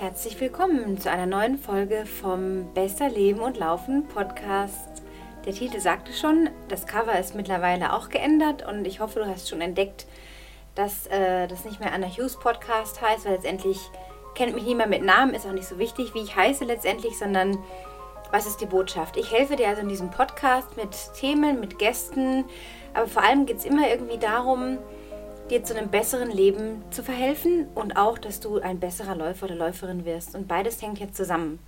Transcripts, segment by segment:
Herzlich willkommen zu einer neuen Folge vom Besser Leben und Laufen Podcast. Der Titel sagte schon, das Cover ist mittlerweile auch geändert und ich hoffe, du hast schon entdeckt, dass äh, das nicht mehr Anna Hughes Podcast heißt, weil letztendlich kennt mich niemand mit Namen, ist auch nicht so wichtig, wie ich heiße letztendlich, sondern was ist die Botschaft? Ich helfe dir also in diesem Podcast mit Themen, mit Gästen, aber vor allem geht es immer irgendwie darum, dir zu einem besseren Leben zu verhelfen und auch, dass du ein besserer Läufer oder Läuferin wirst. Und beides hängt jetzt zusammen.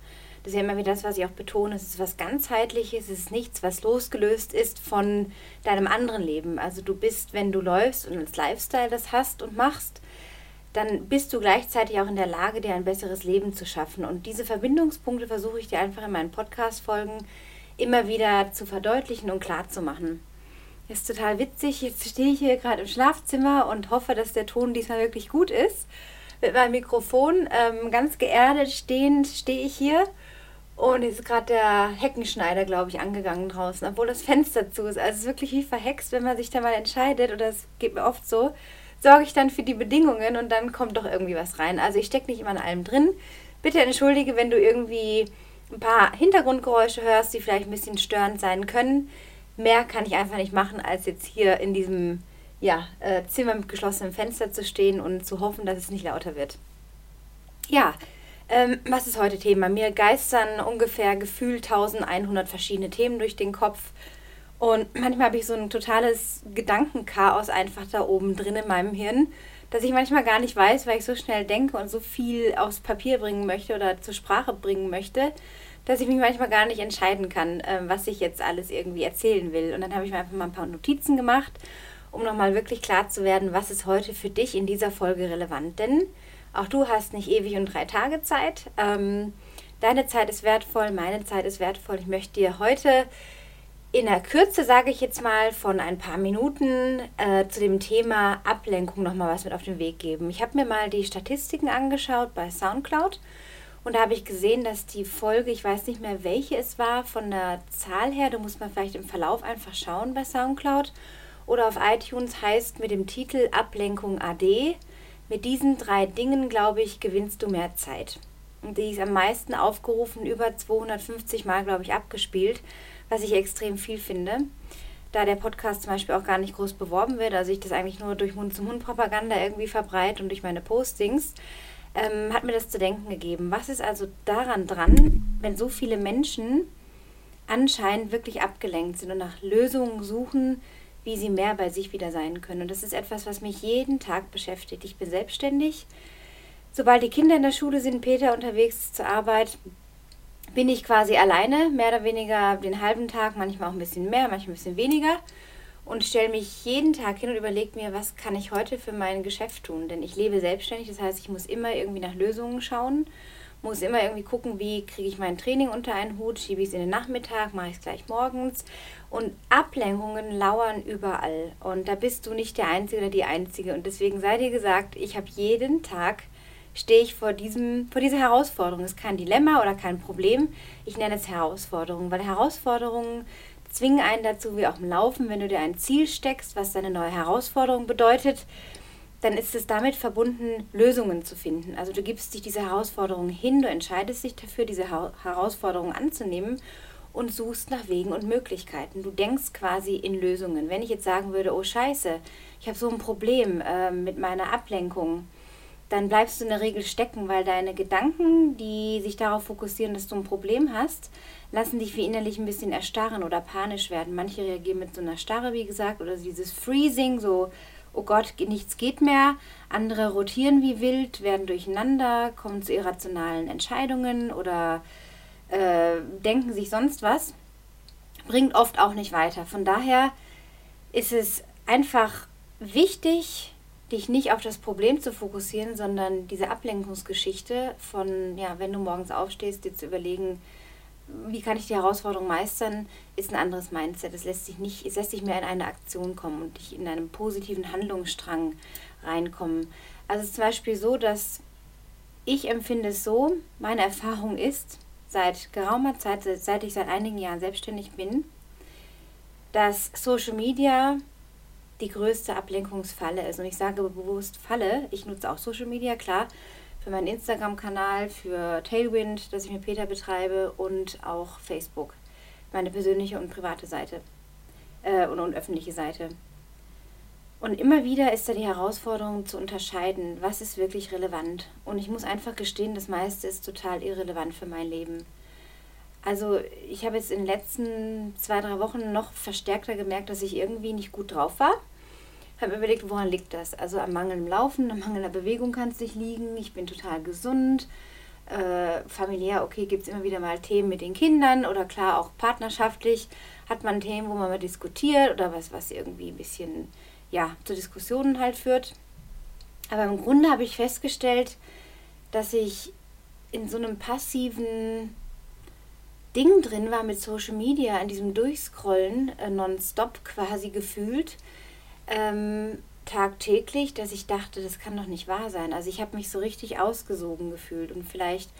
Das ist ja immer wieder das, was ich auch betone. Es ist was ganzheitliches, es ist nichts, was losgelöst ist von deinem anderen Leben. Also du bist, wenn du läufst und als Lifestyle das hast und machst, dann bist du gleichzeitig auch in der Lage, dir ein besseres Leben zu schaffen. Und diese Verbindungspunkte versuche ich dir einfach in meinen Podcast-Folgen immer wieder zu verdeutlichen und klar zu machen. Ist total witzig. Jetzt stehe ich hier gerade im Schlafzimmer und hoffe, dass der Ton diesmal wirklich gut ist. Mit meinem Mikrofon ähm, ganz geerdet stehend stehe ich hier. Und jetzt ist gerade der Heckenschneider, glaube ich, angegangen draußen, obwohl das Fenster zu ist. Also es ist wirklich wie verhext, wenn man sich da mal entscheidet, oder es geht mir oft so, sorge ich dann für die Bedingungen und dann kommt doch irgendwie was rein. Also ich stecke nicht immer an allem drin. Bitte entschuldige, wenn du irgendwie ein paar Hintergrundgeräusche hörst, die vielleicht ein bisschen störend sein können mehr kann ich einfach nicht machen, als jetzt hier in diesem ja, äh, Zimmer mit geschlossenem Fenster zu stehen und zu hoffen, dass es nicht lauter wird. Ja, ähm, was ist heute Thema? Mir geistern ungefähr gefühlt 1100 verschiedene Themen durch den Kopf. Und manchmal habe ich so ein totales Gedankenchaos einfach da oben drin in meinem Hirn, dass ich manchmal gar nicht weiß, weil ich so schnell denke und so viel aufs Papier bringen möchte oder zur Sprache bringen möchte, dass ich mich manchmal gar nicht entscheiden kann, äh, was ich jetzt alles irgendwie erzählen will. Und dann habe ich mir einfach mal ein paar Notizen gemacht, um nochmal wirklich klar zu werden, was ist heute für dich in dieser Folge relevant. Denn auch du hast nicht ewig und drei Tage Zeit. Ähm, deine Zeit ist wertvoll, meine Zeit ist wertvoll. Ich möchte dir heute in der Kürze, sage ich jetzt mal, von ein paar Minuten äh, zu dem Thema Ablenkung nochmal was mit auf den Weg geben. Ich habe mir mal die Statistiken angeschaut bei SoundCloud und da habe ich gesehen, dass die Folge, ich weiß nicht mehr, welche es war, von der Zahl her, du musst mal vielleicht im Verlauf einfach schauen bei SoundCloud oder auf iTunes, heißt mit dem Titel Ablenkung AD. Mit diesen drei Dingen, glaube ich, gewinnst du mehr Zeit. Und die ist am meisten aufgerufen, über 250 Mal, glaube ich, abgespielt, was ich extrem viel finde. Da der Podcast zum Beispiel auch gar nicht groß beworben wird, also ich das eigentlich nur durch Mund-zu-Mund-Propaganda irgendwie verbreite und durch meine Postings, ähm, hat mir das zu denken gegeben. Was ist also daran dran, wenn so viele Menschen anscheinend wirklich abgelenkt sind und nach Lösungen suchen, wie sie mehr bei sich wieder sein können. Und das ist etwas, was mich jeden Tag beschäftigt. Ich bin selbstständig. Sobald die Kinder in der Schule sind, Peter unterwegs zur Arbeit, bin ich quasi alleine, mehr oder weniger den halben Tag, manchmal auch ein bisschen mehr, manchmal ein bisschen weniger und stelle mich jeden Tag hin und überlege mir, was kann ich heute für mein Geschäft tun. Denn ich lebe selbstständig, das heißt, ich muss immer irgendwie nach Lösungen schauen, muss immer irgendwie gucken, wie kriege ich mein Training unter einen Hut, schiebe ich es in den Nachmittag, mache ich es gleich morgens. Und Ablenkungen lauern überall. Und da bist du nicht der Einzige oder die Einzige. Und deswegen sei dir gesagt, ich habe jeden Tag stehe ich vor, diesem, vor dieser Herausforderung. Es ist kein Dilemma oder kein Problem. Ich nenne es Herausforderung, weil Herausforderungen zwingen einen dazu, wie auch im Laufen, wenn du dir ein Ziel steckst, was deine neue Herausforderung bedeutet, dann ist es damit verbunden, Lösungen zu finden. Also du gibst dich dieser Herausforderung hin, du entscheidest dich dafür, diese Herausforderung anzunehmen und suchst nach Wegen und Möglichkeiten. Du denkst quasi in Lösungen. Wenn ich jetzt sagen würde, oh scheiße, ich habe so ein Problem äh, mit meiner Ablenkung, dann bleibst du in der Regel stecken, weil deine Gedanken, die sich darauf fokussieren, dass du ein Problem hast, lassen dich wie innerlich ein bisschen erstarren oder panisch werden. Manche reagieren mit so einer Starre, wie gesagt, oder dieses Freezing, so, oh Gott, nichts geht mehr. Andere rotieren wie wild, werden durcheinander, kommen zu irrationalen Entscheidungen oder äh, denken sich sonst was. Bringt oft auch nicht weiter. Von daher ist es einfach wichtig, dich nicht auf das Problem zu fokussieren, sondern diese Ablenkungsgeschichte von, ja, wenn du morgens aufstehst, dir zu überlegen, wie kann ich die Herausforderung meistern, ist ein anderes Mindset. Es lässt sich nicht, es lässt sich mehr in eine Aktion kommen und dich in einen positiven Handlungsstrang reinkommen. Also es ist zum Beispiel so, dass ich empfinde es so, meine Erfahrung ist, seit geraumer Zeit, seit ich seit einigen Jahren selbstständig bin, dass Social Media die größte Ablenkungsfalle ist. Und ich sage bewusst Falle, ich nutze auch Social Media, klar, für meinen Instagram-Kanal, für Tailwind, das ich mit Peter betreibe und auch Facebook, meine persönliche und private Seite äh, und, und öffentliche Seite. Und immer wieder ist da die Herausforderung zu unterscheiden, was ist wirklich relevant. Und ich muss einfach gestehen, das meiste ist total irrelevant für mein Leben. Also ich habe jetzt in den letzten zwei, drei Wochen noch verstärkter gemerkt, dass ich irgendwie nicht gut drauf war. Habe überlegt, woran liegt das? Also am Mangel im Laufen, am Mangel der Bewegung kann es nicht liegen. Ich bin total gesund. Äh, familiär, okay, gibt es immer wieder mal Themen mit den Kindern oder klar auch partnerschaftlich hat man Themen, wo man mal diskutiert oder was, was irgendwie ein bisschen ja, zu Diskussionen halt führt. Aber im Grunde habe ich festgestellt, dass ich in so einem passiven Ding drin war mit Social Media, in diesem Durchscrollen, äh, nonstop quasi gefühlt, ähm, tagtäglich, dass ich dachte, das kann doch nicht wahr sein. Also ich habe mich so richtig ausgesogen gefühlt und vielleicht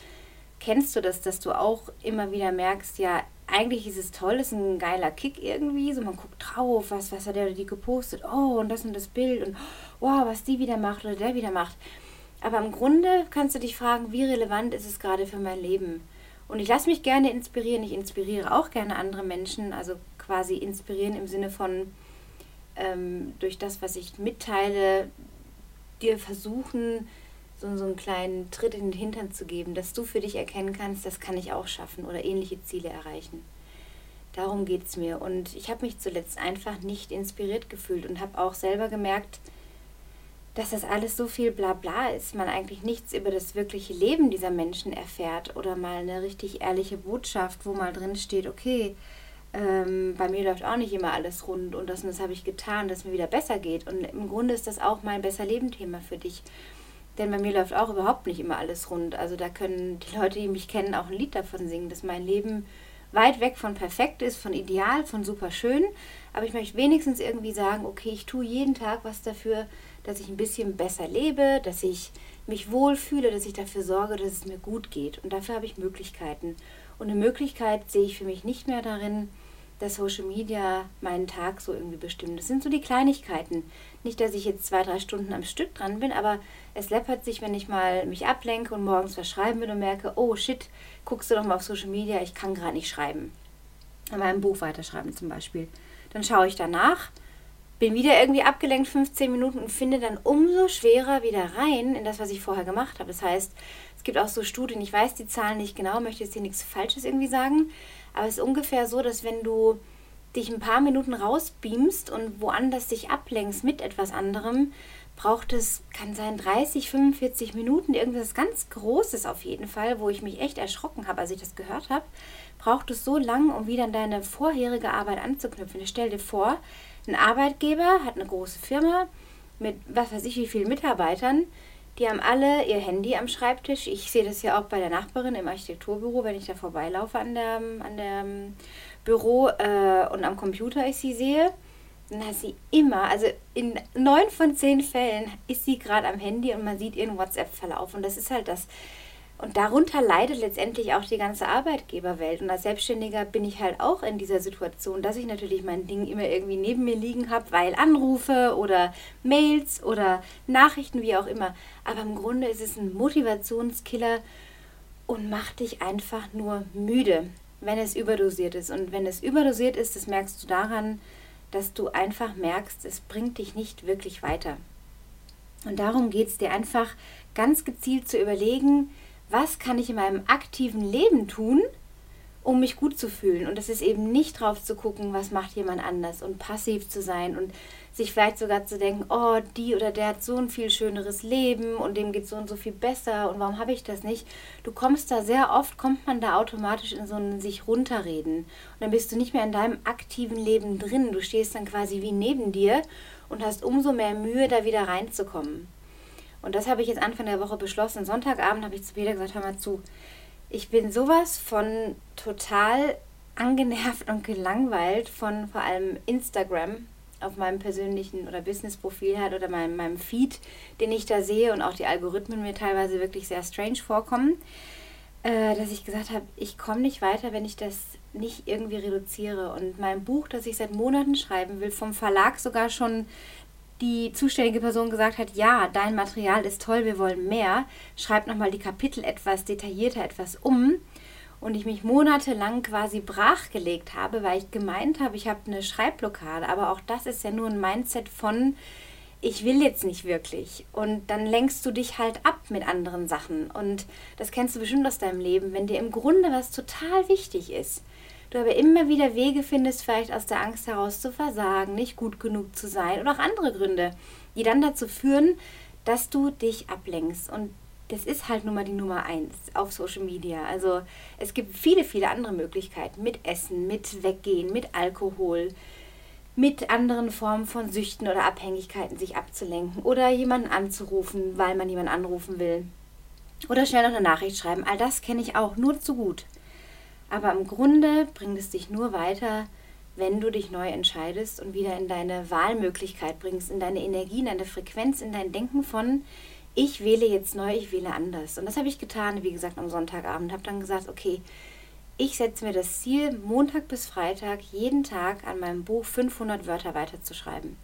kennst du das, dass du auch immer wieder merkst, ja, eigentlich ist es toll, ist ein geiler Kick irgendwie, so man guckt drauf, was, was hat der oder die gepostet, oh, und das und das Bild und wow, was die wieder macht oder der wieder macht. Aber im Grunde kannst du dich fragen, wie relevant ist es gerade für mein Leben? Und ich lasse mich gerne inspirieren. Ich inspiriere auch gerne andere Menschen, also quasi inspirieren im Sinne von ähm, durch das, was ich mitteile, dir versuchen, so, so einen kleinen Tritt in den Hintern zu geben, dass du für dich erkennen kannst, das kann ich auch schaffen oder ähnliche Ziele erreichen. Darum geht es mir. Und ich habe mich zuletzt einfach nicht inspiriert gefühlt und habe auch selber gemerkt, dass das alles so viel Blabla ist, man eigentlich nichts über das wirkliche Leben dieser Menschen erfährt oder mal eine richtig ehrliche Botschaft, wo mal drin steht, okay, ähm, bei mir läuft auch nicht immer alles rund und das und das habe ich getan, dass mir wieder besser geht. Und im Grunde ist das auch mein Besser Leben-Thema für dich. Denn bei mir läuft auch überhaupt nicht immer alles rund. Also da können die Leute, die mich kennen, auch ein Lied davon singen, dass mein Leben weit weg von perfekt ist, von ideal, von super schön. Aber ich möchte wenigstens irgendwie sagen, okay, ich tue jeden Tag was dafür, dass ich ein bisschen besser lebe, dass ich mich wohlfühle, dass ich dafür sorge, dass es mir gut geht. Und dafür habe ich Möglichkeiten. Und eine Möglichkeit sehe ich für mich nicht mehr darin, dass Social Media meinen Tag so irgendwie bestimmt. Das sind so die Kleinigkeiten. Nicht, dass ich jetzt zwei, drei Stunden am Stück dran bin, aber es läppert sich, wenn ich mal mich ablenke und morgens was schreiben will und merke, oh shit, guckst du doch mal auf Social Media, ich kann gerade nicht schreiben. An meinem Buch weiterschreiben zum Beispiel. Dann schaue ich danach bin wieder irgendwie abgelenkt 15 Minuten und finde dann umso schwerer wieder rein in das, was ich vorher gemacht habe. Das heißt, es gibt auch so Studien, ich weiß die Zahlen nicht genau, möchte jetzt hier nichts Falsches irgendwie sagen, aber es ist ungefähr so, dass wenn du dich ein paar Minuten rausbeamst und woanders dich ablenkst mit etwas anderem, braucht es, kann sein, 30, 45 Minuten, irgendwas ganz Großes auf jeden Fall, wo ich mich echt erschrocken habe, als ich das gehört habe, braucht es so lang, um wieder an deine vorherige Arbeit anzuknüpfen. Stell dir vor, ein Arbeitgeber hat eine große Firma mit was weiß ich wie vielen Mitarbeitern. Die haben alle ihr Handy am Schreibtisch. Ich sehe das ja auch bei der Nachbarin im Architekturbüro, wenn ich da vorbeilaufe an der, an der Büro äh, und am Computer ich sie sehe. Dann hat sie immer, also in neun von zehn Fällen ist sie gerade am Handy und man sieht ihren WhatsApp-Verlauf. Und das ist halt das, und darunter leidet letztendlich auch die ganze Arbeitgeberwelt. Und als Selbstständiger bin ich halt auch in dieser Situation, dass ich natürlich mein Ding immer irgendwie neben mir liegen habe, weil Anrufe oder Mails oder Nachrichten, wie auch immer. Aber im Grunde ist es ein Motivationskiller und macht dich einfach nur müde, wenn es überdosiert ist. Und wenn es überdosiert ist, das merkst du daran, dass du einfach merkst, es bringt dich nicht wirklich weiter. Und darum geht es dir einfach ganz gezielt zu überlegen, was kann ich in meinem aktiven Leben tun, um mich gut zu fühlen. Und das ist eben nicht drauf zu gucken, was macht jemand anders und passiv zu sein und sich vielleicht sogar zu denken, oh, die oder der hat so ein viel schöneres Leben und dem geht so und so viel besser und warum habe ich das nicht? Du kommst da sehr oft, kommt man da automatisch in so ein sich runterreden. Und dann bist du nicht mehr in deinem aktiven Leben drin. Du stehst dann quasi wie neben dir und hast umso mehr Mühe, da wieder reinzukommen. Und das habe ich jetzt Anfang der Woche beschlossen. Sonntagabend habe ich zu Peter gesagt, hör mal zu, ich bin sowas von total angenervt und gelangweilt von vor allem Instagram auf meinem persönlichen oder Business-Profil hat oder meinem, meinem Feed, den ich da sehe und auch die Algorithmen mir teilweise wirklich sehr strange vorkommen, äh, dass ich gesagt habe, ich komme nicht weiter, wenn ich das nicht irgendwie reduziere. Und mein Buch, das ich seit Monaten schreiben will, vom Verlag sogar schon die zuständige Person gesagt hat, ja, dein Material ist toll, wir wollen mehr, schreib nochmal die Kapitel etwas detaillierter, etwas um. Und ich mich monatelang quasi brachgelegt habe, weil ich gemeint habe, ich habe eine Schreibblockade. Aber auch das ist ja nur ein Mindset von, ich will jetzt nicht wirklich. Und dann lenkst du dich halt ab mit anderen Sachen. Und das kennst du bestimmt aus deinem Leben, wenn dir im Grunde was total wichtig ist du aber immer wieder Wege findest, vielleicht aus der Angst heraus zu versagen, nicht gut genug zu sein oder auch andere Gründe, die dann dazu führen, dass du dich ablenkst. Und das ist halt nun mal die Nummer eins auf Social Media. Also es gibt viele, viele andere Möglichkeiten mit Essen, mit Weggehen, mit Alkohol, mit anderen Formen von Süchten oder Abhängigkeiten sich abzulenken oder jemanden anzurufen, weil man jemanden anrufen will. Oder schnell noch eine Nachricht schreiben. All das kenne ich auch nur zu gut. Aber im Grunde bringt es dich nur weiter, wenn du dich neu entscheidest und wieder in deine Wahlmöglichkeit bringst, in deine Energie, in deine Frequenz, in dein Denken von, ich wähle jetzt neu, ich wähle anders. Und das habe ich getan, wie gesagt, am Sonntagabend. Habe dann gesagt, okay, ich setze mir das Ziel, Montag bis Freitag jeden Tag an meinem Buch 500 Wörter weiterzuschreiben.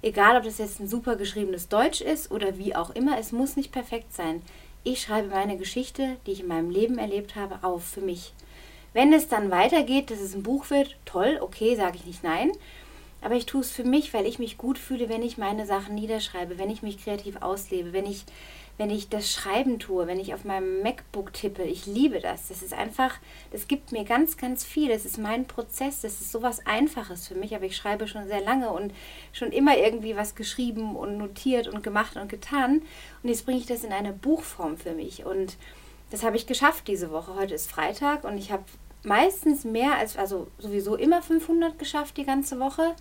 Egal, ob das jetzt ein super geschriebenes Deutsch ist oder wie auch immer, es muss nicht perfekt sein. Ich schreibe meine Geschichte, die ich in meinem Leben erlebt habe, auf für mich. Wenn es dann weitergeht, dass es ein Buch wird, toll, okay, sage ich nicht nein. Aber ich tue es für mich, weil ich mich gut fühle, wenn ich meine Sachen niederschreibe, wenn ich mich kreativ auslebe, wenn ich, wenn ich das Schreiben tue, wenn ich auf meinem MacBook tippe. Ich liebe das. Das ist einfach, das gibt mir ganz, ganz viel. Das ist mein Prozess. Das ist sowas Einfaches für mich. Aber ich schreibe schon sehr lange und schon immer irgendwie was geschrieben und notiert und gemacht und getan. Und jetzt bringe ich das in eine Buchform für mich. Und das habe ich geschafft diese Woche. Heute ist Freitag und ich habe meistens mehr als, also sowieso immer 500 geschafft die ganze Woche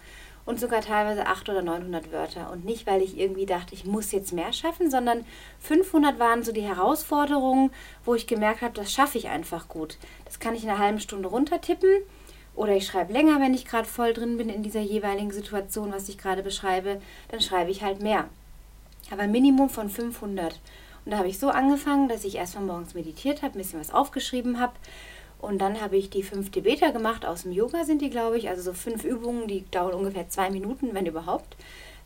und sogar teilweise 800 oder 900 Wörter. Und nicht, weil ich irgendwie dachte, ich muss jetzt mehr schaffen, sondern 500 waren so die Herausforderungen, wo ich gemerkt habe, das schaffe ich einfach gut. Das kann ich in einer halben Stunde runtertippen oder ich schreibe länger, wenn ich gerade voll drin bin in dieser jeweiligen Situation, was ich gerade beschreibe, dann schreibe ich halt mehr. Aber Minimum von 500. Und da habe ich so angefangen, dass ich erstmal morgens meditiert habe, ein bisschen was aufgeschrieben habe und dann habe ich die fünf Debeter gemacht. Aus dem Yoga sind die, glaube ich. Also so fünf Übungen, die dauern ungefähr zwei Minuten, wenn überhaupt.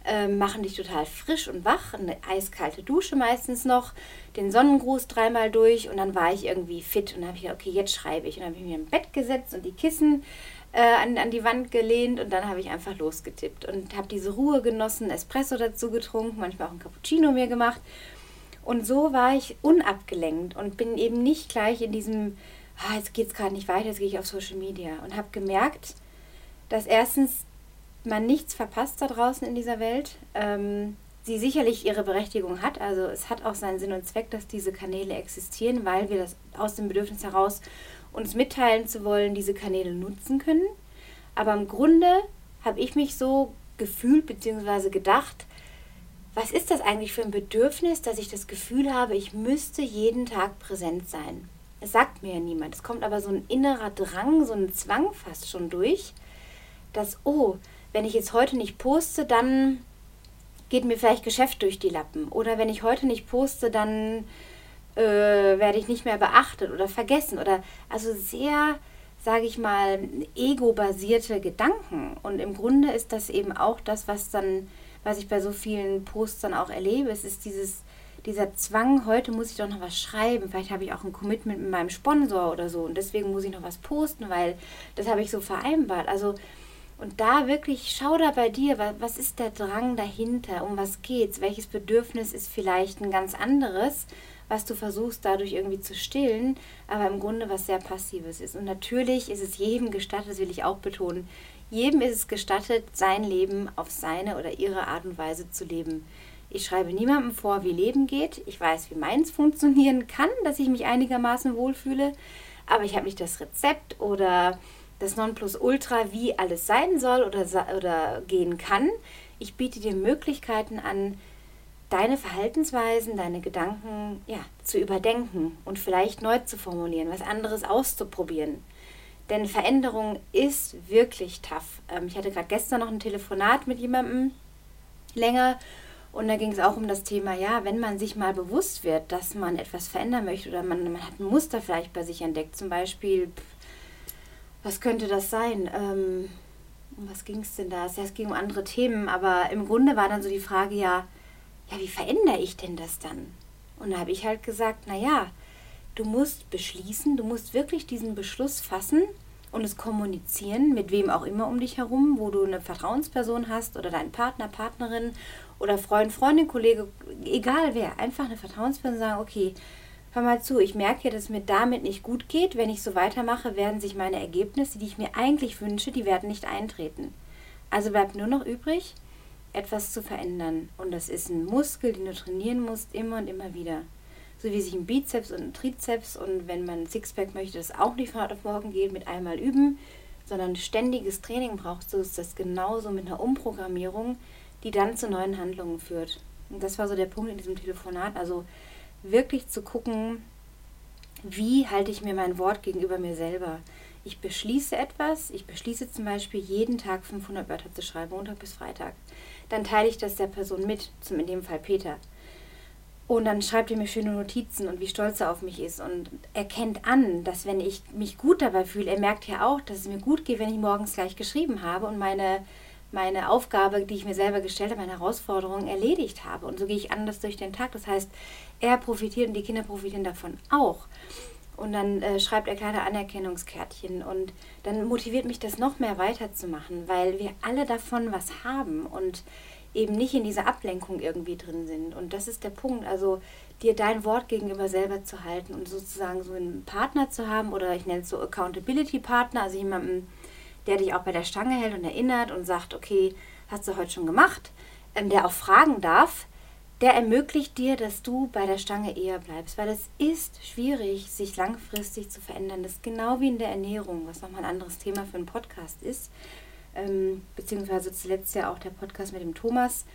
Ähm, machen dich total frisch und wach. Eine eiskalte Dusche meistens noch. Den Sonnengruß dreimal durch. Und dann war ich irgendwie fit. Und dann habe ich gedacht, okay, jetzt schreibe ich. Und dann habe ich mir im Bett gesetzt und die Kissen äh, an, an die Wand gelehnt. Und dann habe ich einfach losgetippt. Und habe diese Ruhe genossen, Espresso dazu getrunken, manchmal auch ein Cappuccino mir gemacht. Und so war ich unabgelenkt und bin eben nicht gleich in diesem ah, jetzt geht es gerade nicht weiter, jetzt gehe ich auf Social Media. Und habe gemerkt, dass erstens man nichts verpasst da draußen in dieser Welt. Ähm, sie sicherlich ihre Berechtigung hat. Also es hat auch seinen Sinn und Zweck, dass diese Kanäle existieren, weil wir das aus dem Bedürfnis heraus uns mitteilen zu wollen, diese Kanäle nutzen können. Aber im Grunde habe ich mich so gefühlt bzw. gedacht, was ist das eigentlich für ein Bedürfnis, dass ich das Gefühl habe, ich müsste jeden Tag präsent sein? Es sagt mir ja niemand. Es kommt aber so ein innerer Drang, so ein Zwang fast schon durch, dass, oh, wenn ich jetzt heute nicht poste, dann geht mir vielleicht Geschäft durch die Lappen. Oder wenn ich heute nicht poste, dann äh, werde ich nicht mehr beachtet oder vergessen. Oder also sehr, sage ich mal, ego-basierte Gedanken. Und im Grunde ist das eben auch das, was dann, was ich bei so vielen Posts dann auch erlebe. Es ist dieses dieser Zwang, heute muss ich doch noch was schreiben, vielleicht habe ich auch ein Commitment mit meinem Sponsor oder so und deswegen muss ich noch was posten, weil das habe ich so vereinbart. Also und da wirklich schau da bei dir, was ist der Drang dahinter, um was geht's, welches Bedürfnis ist vielleicht ein ganz anderes, was du versuchst dadurch irgendwie zu stillen, aber im Grunde was sehr passives ist. Und natürlich ist es jedem gestattet, das will ich auch betonen, jedem ist es gestattet, sein Leben auf seine oder ihre Art und Weise zu leben. Ich schreibe niemandem vor, wie Leben geht. Ich weiß, wie meins funktionieren kann, dass ich mich einigermaßen wohlfühle. Aber ich habe nicht das Rezept oder das Nonplusultra, wie alles sein soll oder, oder gehen kann. Ich biete dir Möglichkeiten an, deine Verhaltensweisen, deine Gedanken ja, zu überdenken und vielleicht neu zu formulieren, was anderes auszuprobieren. Denn Veränderung ist wirklich tough. Ähm, ich hatte gerade gestern noch ein Telefonat mit jemandem länger und da ging es auch um das Thema, ja, wenn man sich mal bewusst wird, dass man etwas verändern möchte oder man, man hat ein Muster vielleicht bei sich entdeckt, zum Beispiel, was könnte das sein? Ähm, um was ging es denn da? Es ging um andere Themen, aber im Grunde war dann so die Frage, ja, ja, wie verändere ich denn das dann? Und da habe ich halt gesagt, naja, du musst beschließen, du musst wirklich diesen Beschluss fassen und es kommunizieren, mit wem auch immer um dich herum, wo du eine Vertrauensperson hast oder deinen Partner, Partnerin oder Freund, Freundin, Kollege, egal wer, einfach eine Vertrauensperson sagen, okay, hör mal zu, ich merke, dass es mir damit nicht gut geht. Wenn ich so weitermache, werden sich meine Ergebnisse, die ich mir eigentlich wünsche, die werden nicht eintreten. Also bleibt nur noch übrig, etwas zu verändern. Und das ist ein Muskel, den du trainieren musst, immer und immer wieder. So wie sich ein Bizeps und ein Trizeps und wenn man ein Sixpack möchte, das auch nicht von heute auf morgen geht, mit einmal üben, sondern ständiges Training brauchst du, ist das genauso mit einer Umprogrammierung, die dann zu neuen Handlungen führt. Und das war so der Punkt in diesem Telefonat. Also wirklich zu gucken, wie halte ich mir mein Wort gegenüber mir selber. Ich beschließe etwas, ich beschließe zum Beispiel jeden Tag 500 Wörter zu schreiben, Montag bis Freitag. Dann teile ich das der Person mit, zum in dem Fall Peter. Und dann schreibt er mir schöne Notizen und wie stolz er auf mich ist und erkennt an, dass wenn ich mich gut dabei fühle, er merkt ja auch, dass es mir gut geht, wenn ich morgens gleich geschrieben habe und meine meine Aufgabe, die ich mir selber gestellt habe, meine Herausforderung erledigt habe. Und so gehe ich anders durch den Tag. Das heißt, er profitiert und die Kinder profitieren davon auch. Und dann äh, schreibt er kleine Anerkennungskärtchen und dann motiviert mich das noch mehr weiterzumachen, weil wir alle davon was haben und eben nicht in dieser Ablenkung irgendwie drin sind. Und das ist der Punkt. Also dir dein Wort gegenüber selber zu halten und sozusagen so einen Partner zu haben oder ich nenne es so Accountability Partner, also jemanden, der dich auch bei der Stange hält und erinnert und sagt, okay, hast du heute schon gemacht, ähm, der auch fragen darf, der ermöglicht dir, dass du bei der Stange eher bleibst, weil es ist schwierig, sich langfristig zu verändern. Das ist genau wie in der Ernährung, was nochmal ein anderes Thema für einen Podcast ist, ähm, beziehungsweise zuletzt ja auch der Podcast mit dem Thomas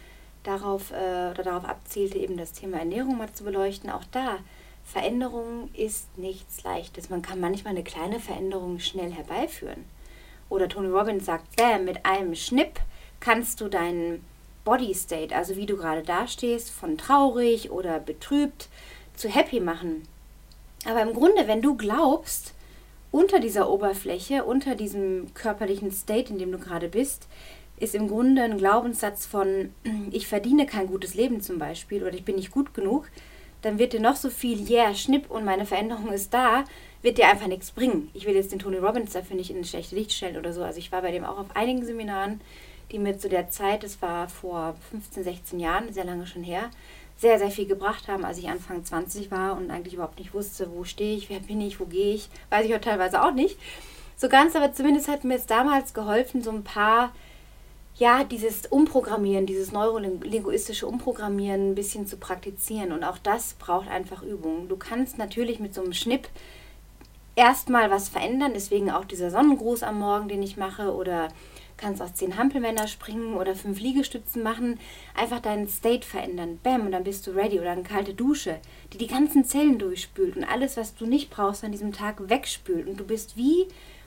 darauf äh, oder darauf abzielte, eben das Thema Ernährung mal zu beleuchten. Auch da Veränderung ist nichts Leichtes. Man kann manchmal eine kleine Veränderung schnell herbeiführen. Oder Tony Robbins sagt, bam, mit einem Schnipp kannst du deinen Body State, also wie du gerade dastehst, von traurig oder betrübt zu happy machen. Aber im Grunde, wenn du glaubst, unter dieser Oberfläche, unter diesem körperlichen State, in dem du gerade bist, ist im Grunde ein Glaubenssatz von, ich verdiene kein gutes Leben zum Beispiel oder ich bin nicht gut genug, dann wird dir noch so viel, yeah, Schnipp und meine Veränderung ist da, wird dir einfach nichts bringen. Ich will jetzt den Tony Robbins dafür nicht in ein schlechtes Licht stellen oder so. Also ich war bei dem auch auf einigen Seminaren, die mir zu der Zeit, das war vor 15, 16 Jahren, sehr lange schon her, sehr, sehr viel gebracht haben, als ich Anfang 20 war und eigentlich überhaupt nicht wusste, wo stehe ich, wer bin ich, wo gehe ich. Weiß ich auch teilweise auch nicht. So ganz, aber zumindest hat mir es damals geholfen, so ein paar ja, dieses Umprogrammieren, dieses neurolinguistische Umprogrammieren ein bisschen zu praktizieren. Und auch das braucht einfach Übung. Du kannst natürlich mit so einem Schnipp erstmal was verändern, deswegen auch dieser Sonnengruß am Morgen, den ich mache, oder kannst auch zehn Hampelmänner springen oder fünf Liegestützen machen, einfach deinen State verändern. Bam, und dann bist du ready. Oder eine kalte Dusche, die die ganzen Zellen durchspült und alles, was du nicht brauchst, an diesem Tag wegspült. Und du bist wie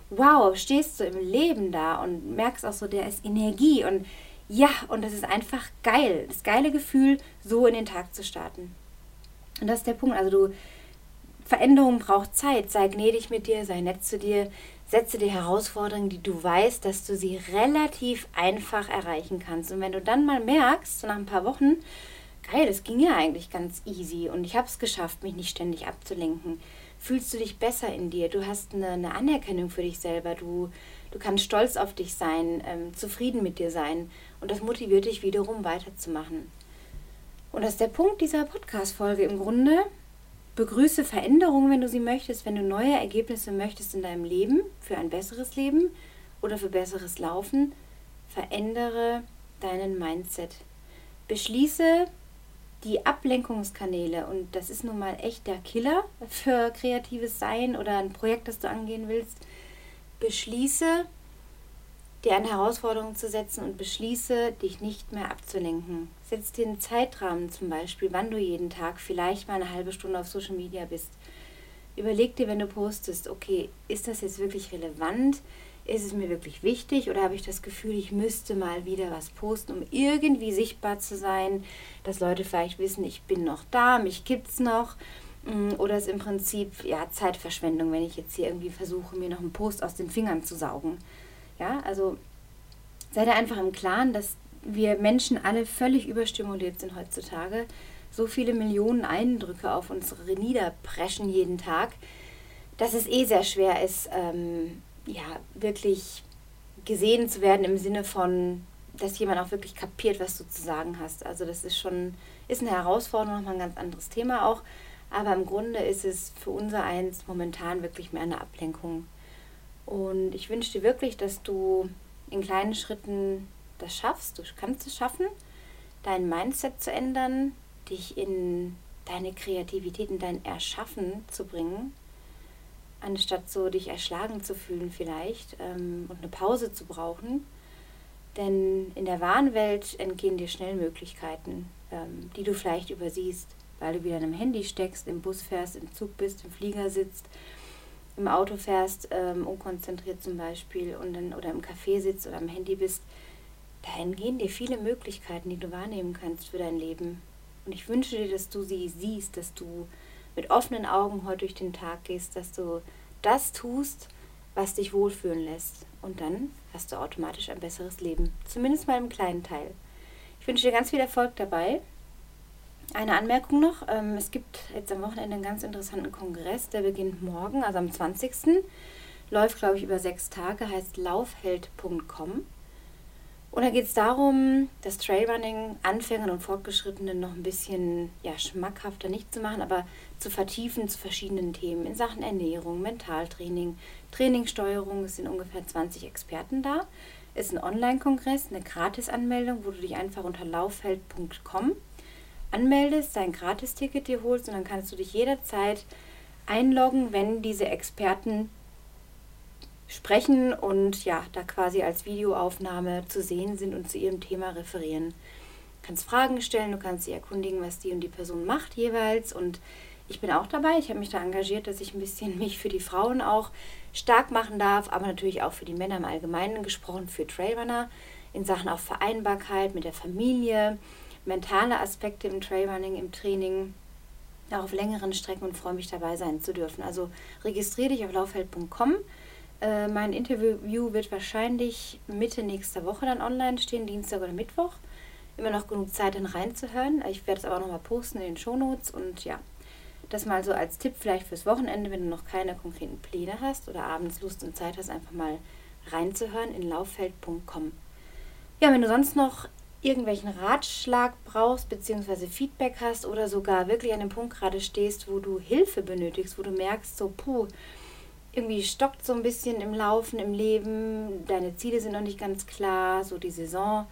wow, stehst du im Leben da und merkst auch so, der ist Energie und ja, und das ist einfach geil. Das geile Gefühl, so in den Tag zu starten. Und das ist der Punkt. Also du, Veränderung braucht Zeit. Sei gnädig mit dir, sei nett zu dir, setze dir Herausforderungen, die du weißt, dass du sie relativ einfach erreichen kannst. Und wenn du dann mal merkst, so nach ein paar Wochen, geil, das ging ja eigentlich ganz easy und ich habe es geschafft, mich nicht ständig abzulenken fühlst du dich besser in dir. Du hast eine, eine Anerkennung für dich selber. Du, du kannst stolz auf dich sein, ähm, zufrieden mit dir sein. Und das motiviert dich wiederum weiterzumachen. Und das ist der Punkt dieser Podcast-Folge im Grunde. Begrüße Veränderungen, wenn du sie möchtest, wenn du neue Ergebnisse möchtest in deinem Leben, für ein besseres Leben oder für besseres Laufen. Verändere deinen Mindset. Beschließe die Ablenkungskanäle, und das ist nun mal echt der Killer für kreatives Sein oder ein Projekt, das du angehen willst, beschließe, dir eine Herausforderung zu setzen und beschließe, dich nicht mehr abzulenken. Setz dir einen Zeitrahmen zum Beispiel, wann du jeden Tag vielleicht mal eine halbe Stunde auf Social Media bist. Überleg dir, wenn du postest, okay, ist das jetzt wirklich relevant? Ist es mir wirklich wichtig oder habe ich das Gefühl, ich müsste mal wieder was posten, um irgendwie sichtbar zu sein, dass Leute vielleicht wissen, ich bin noch da, mich gibt es noch. Mm, oder ist im Prinzip ja, Zeitverschwendung, wenn ich jetzt hier irgendwie versuche, mir noch einen Post aus den Fingern zu saugen. Ja, also sei dir einfach im Klaren, dass wir Menschen alle völlig überstimuliert sind heutzutage. So viele Millionen Eindrücke auf unsere niederpreschen jeden Tag, dass es eh sehr schwer ist, ähm, ja, wirklich gesehen zu werden im Sinne von, dass jemand auch wirklich kapiert, was du zu sagen hast. Also das ist schon, ist eine Herausforderung, nochmal ein ganz anderes Thema auch. Aber im Grunde ist es für unser Eins momentan wirklich mehr eine Ablenkung. Und ich wünsche dir wirklich, dass du in kleinen Schritten das schaffst. Du kannst es schaffen, dein Mindset zu ändern, dich in deine Kreativität, in dein Erschaffen zu bringen, anstatt so dich erschlagen zu fühlen vielleicht ähm, und eine Pause zu brauchen. Denn in der wahren Welt entgehen dir schnell Möglichkeiten, ähm, die du vielleicht übersiehst, weil du wieder in einem Handy steckst, im Bus fährst, im Zug bist, im Flieger sitzt, im Auto fährst, ähm, unkonzentriert zum Beispiel und dann, oder im Café sitzt oder am Handy bist. Da entgehen dir viele Möglichkeiten, die du wahrnehmen kannst für dein Leben. Und ich wünsche dir, dass du sie siehst, dass du mit offenen Augen heute durch den Tag gehst, dass du das tust, was dich wohlfühlen lässt. Und dann hast du automatisch ein besseres Leben. Zumindest mal im kleinen Teil. Ich wünsche dir ganz viel Erfolg dabei. Eine Anmerkung noch. Ähm, es gibt jetzt am Wochenende einen ganz interessanten Kongress, der beginnt morgen, also am 20. Läuft, glaube ich, über sechs Tage, heißt laufheld.com. Und da geht es darum, das Trailrunning Anfängern und Fortgeschrittenen noch ein bisschen ja, schmackhafter nicht zu machen, aber zu vertiefen zu verschiedenen Themen in Sachen Ernährung, Mentaltraining, Trainingssteuerung. Es sind ungefähr 20 Experten da. Es ist ein Online-Kongress, eine Gratisanmeldung, wo du dich einfach unter laufheld.com anmeldest, dein Gratisticket dir holst und dann kannst du dich jederzeit einloggen, wenn diese Experten sprechen und ja, da quasi als Videoaufnahme zu sehen sind und zu ihrem Thema referieren. Du kannst Fragen stellen, du kannst sie erkundigen, was die und die Person macht jeweils und ich bin auch dabei. Ich habe mich da engagiert, dass ich ein bisschen mich für die Frauen auch stark machen darf, aber natürlich auch für die Männer im Allgemeinen gesprochen, für Trailrunner in Sachen auch Vereinbarkeit mit der Familie, mentale Aspekte im Trailrunning, im Training, auch auf längeren Strecken und freue mich dabei sein zu dürfen. Also registriere dich auf laufheld.com. Äh, mein Interview wird wahrscheinlich Mitte nächster Woche dann online stehen, Dienstag oder Mittwoch. Immer noch genug Zeit, dann reinzuhören. Ich werde es aber nochmal posten in den Shownotes und ja, das mal so als Tipp vielleicht fürs Wochenende, wenn du noch keine konkreten Pläne hast oder abends Lust und Zeit hast, einfach mal reinzuhören in lauffeld.com. Ja, wenn du sonst noch irgendwelchen Ratschlag brauchst, beziehungsweise Feedback hast oder sogar wirklich an dem Punkt gerade stehst, wo du Hilfe benötigst, wo du merkst, so, puh, irgendwie stockt so ein bisschen im Laufen, im Leben, deine Ziele sind noch nicht ganz klar, so die Saison,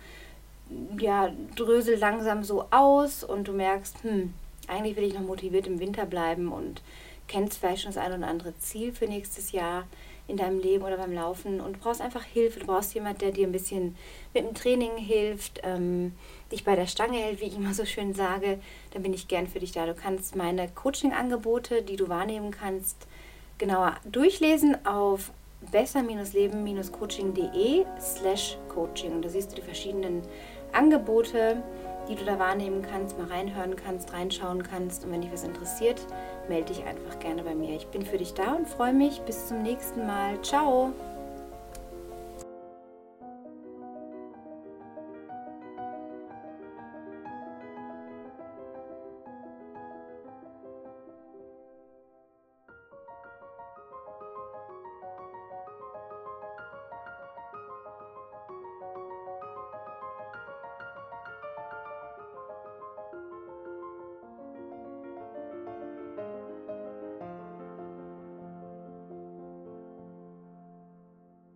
ja, dröselt langsam so aus und du merkst, hm, eigentlich will ich noch motiviert im Winter bleiben und kennst vielleicht schon das ein oder andere Ziel für nächstes Jahr in deinem Leben oder beim Laufen und du brauchst einfach Hilfe. Du brauchst jemanden, der dir ein bisschen mit dem Training hilft, ähm, dich bei der Stange hält, wie ich immer so schön sage. Dann bin ich gern für dich da. Du kannst meine Coaching-Angebote, die du wahrnehmen kannst, genauer durchlesen auf besser-leben-coaching.de slash coaching. Und da siehst du die verschiedenen Angebote, die du da wahrnehmen kannst, mal reinhören kannst, reinschauen kannst. Und wenn dich was interessiert, melde dich einfach gerne bei mir. Ich bin für dich da und freue mich. Bis zum nächsten Mal. Ciao!